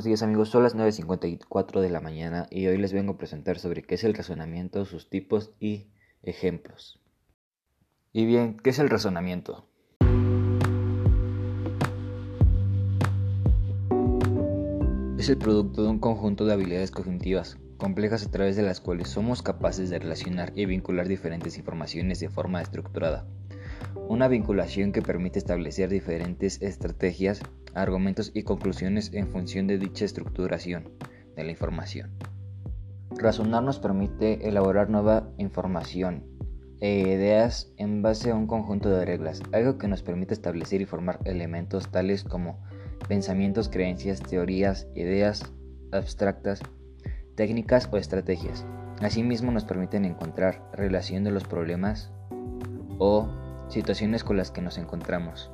buenos días amigos, son las 9.54 de la mañana y hoy les vengo a presentar sobre qué es el razonamiento, sus tipos y ejemplos. Y bien, ¿qué es el razonamiento? Es el producto de un conjunto de habilidades cognitivas complejas a través de las cuales somos capaces de relacionar y vincular diferentes informaciones de forma estructurada. Una vinculación que permite establecer diferentes estrategias argumentos y conclusiones en función de dicha estructuración de la información. Razonar nos permite elaborar nueva información e ideas en base a un conjunto de reglas, algo que nos permite establecer y formar elementos tales como pensamientos, creencias, teorías, ideas abstractas, técnicas o estrategias. Asimismo nos permiten encontrar relación de los problemas o situaciones con las que nos encontramos.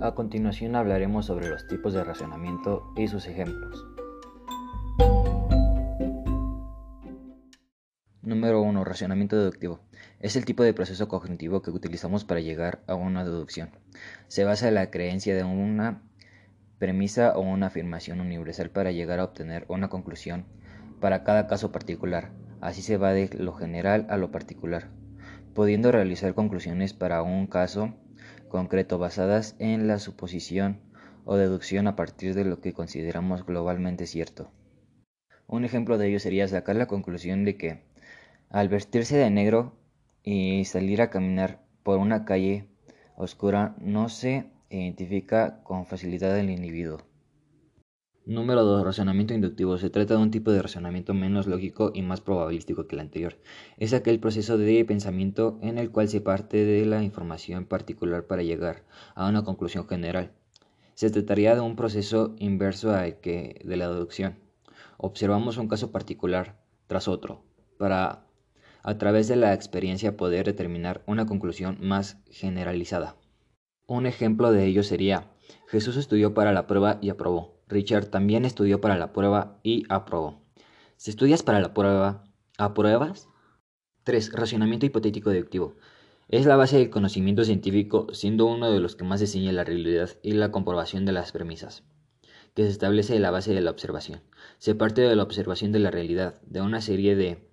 A continuación hablaremos sobre los tipos de razonamiento y sus ejemplos. Número 1. Racionamiento deductivo. Es el tipo de proceso cognitivo que utilizamos para llegar a una deducción. Se basa en la creencia de una premisa o una afirmación universal para llegar a obtener una conclusión para cada caso particular. Así se va de lo general a lo particular, pudiendo realizar conclusiones para un caso concreto basadas en la suposición o deducción a partir de lo que consideramos globalmente cierto. Un ejemplo de ello sería sacar la conclusión de que al vestirse de negro y salir a caminar por una calle oscura no se identifica con facilidad el individuo. Número 2. Razonamiento inductivo. Se trata de un tipo de razonamiento menos lógico y más probabilístico que el anterior. Es aquel proceso de pensamiento en el cual se parte de la información particular para llegar a una conclusión general. Se trataría de un proceso inverso al que de la deducción. Observamos un caso particular tras otro para a través de la experiencia poder determinar una conclusión más generalizada. Un ejemplo de ello sería Jesús estudió para la prueba y aprobó. Richard también estudió para la prueba y aprobó. Si estudias para la prueba, ¿apruebas? 3. Racionamiento hipotético deductivo. Es la base del conocimiento científico, siendo uno de los que más enseña la realidad y la comprobación de las premisas, que se establece de la base de la observación. Se parte de la observación de la realidad, de una serie de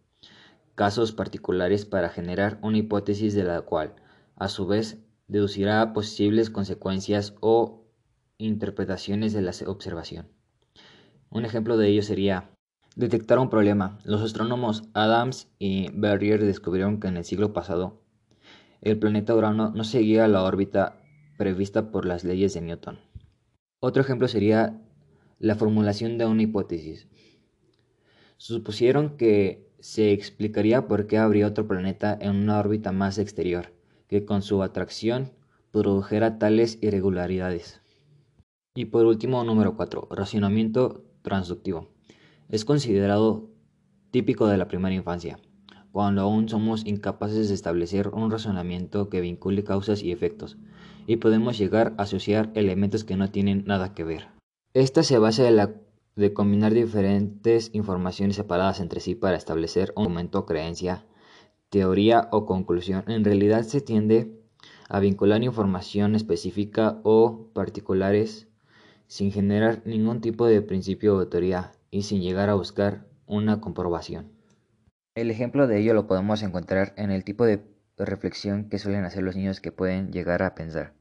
casos particulares para generar una hipótesis de la cual, a su vez, deducirá posibles consecuencias o interpretaciones de la observación. Un ejemplo de ello sería detectar un problema. Los astrónomos Adams y Berrier descubrieron que en el siglo pasado el planeta Urano no seguía la órbita prevista por las leyes de Newton. Otro ejemplo sería la formulación de una hipótesis. Supusieron que se explicaría por qué habría otro planeta en una órbita más exterior, que con su atracción produjera tales irregularidades. Y por último, número 4. Racionamiento transductivo. Es considerado típico de la primera infancia, cuando aún somos incapaces de establecer un razonamiento que vincule causas y efectos, y podemos llegar a asociar elementos que no tienen nada que ver. Esta se basa en la de combinar diferentes informaciones separadas entre sí para establecer un momento, creencia, teoría o conclusión. En realidad se tiende a vincular información específica o particulares sin generar ningún tipo de principio de teoría y sin llegar a buscar una comprobación. El ejemplo de ello lo podemos encontrar en el tipo de reflexión que suelen hacer los niños que pueden llegar a pensar.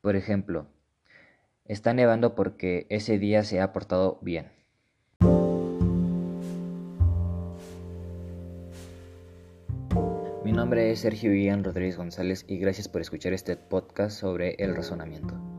Por ejemplo, está nevando porque ese día se ha portado bien. Nombre es Sergio Ian Rodríguez González y gracias por escuchar este podcast sobre el razonamiento.